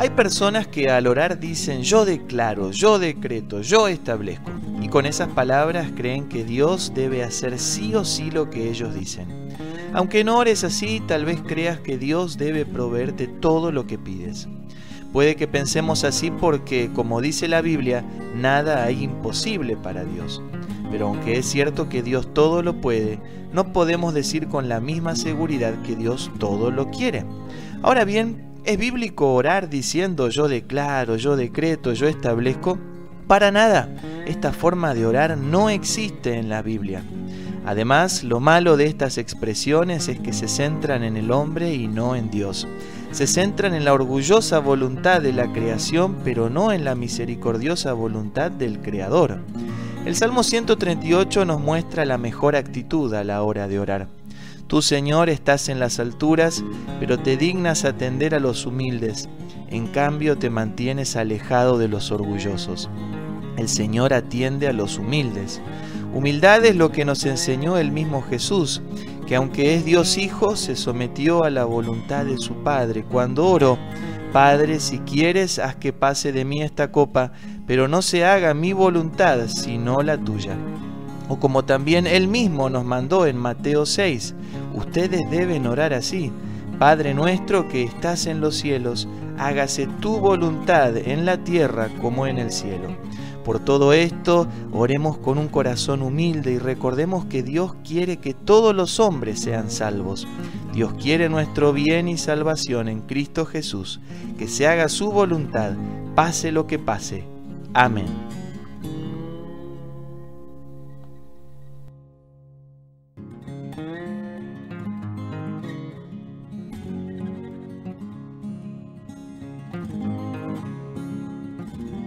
Hay personas que al orar dicen yo declaro, yo decreto, yo establezco. Y con esas palabras creen que Dios debe hacer sí o sí lo que ellos dicen. Aunque no ores así, tal vez creas que Dios debe proveerte todo lo que pides. Puede que pensemos así porque, como dice la Biblia, nada hay imposible para Dios. Pero aunque es cierto que Dios todo lo puede, no podemos decir con la misma seguridad que Dios todo lo quiere. Ahora bien, ¿es bíblico orar diciendo yo declaro, yo decreto, yo establezco? Para nada, esta forma de orar no existe en la Biblia. Además, lo malo de estas expresiones es que se centran en el hombre y no en Dios. Se centran en la orgullosa voluntad de la creación, pero no en la misericordiosa voluntad del Creador. El Salmo 138 nos muestra la mejor actitud a la hora de orar. Tú, Señor, estás en las alturas, pero te dignas atender a los humildes. En cambio, te mantienes alejado de los orgullosos. El Señor atiende a los humildes. Humildad es lo que nos enseñó el mismo Jesús, que aunque es Dios Hijo, se sometió a la voluntad de su Padre. Cuando oró, Padre, si quieres, haz que pase de mí esta copa, pero no se haga mi voluntad, sino la tuya. O como también él mismo nos mandó en Mateo 6, ustedes deben orar así. Padre nuestro que estás en los cielos, hágase tu voluntad en la tierra como en el cielo. Por todo esto, oremos con un corazón humilde y recordemos que Dios quiere que todos los hombres sean salvos. Dios quiere nuestro bien y salvación en Cristo Jesús, que se haga su voluntad, pase lo que pase. Amén.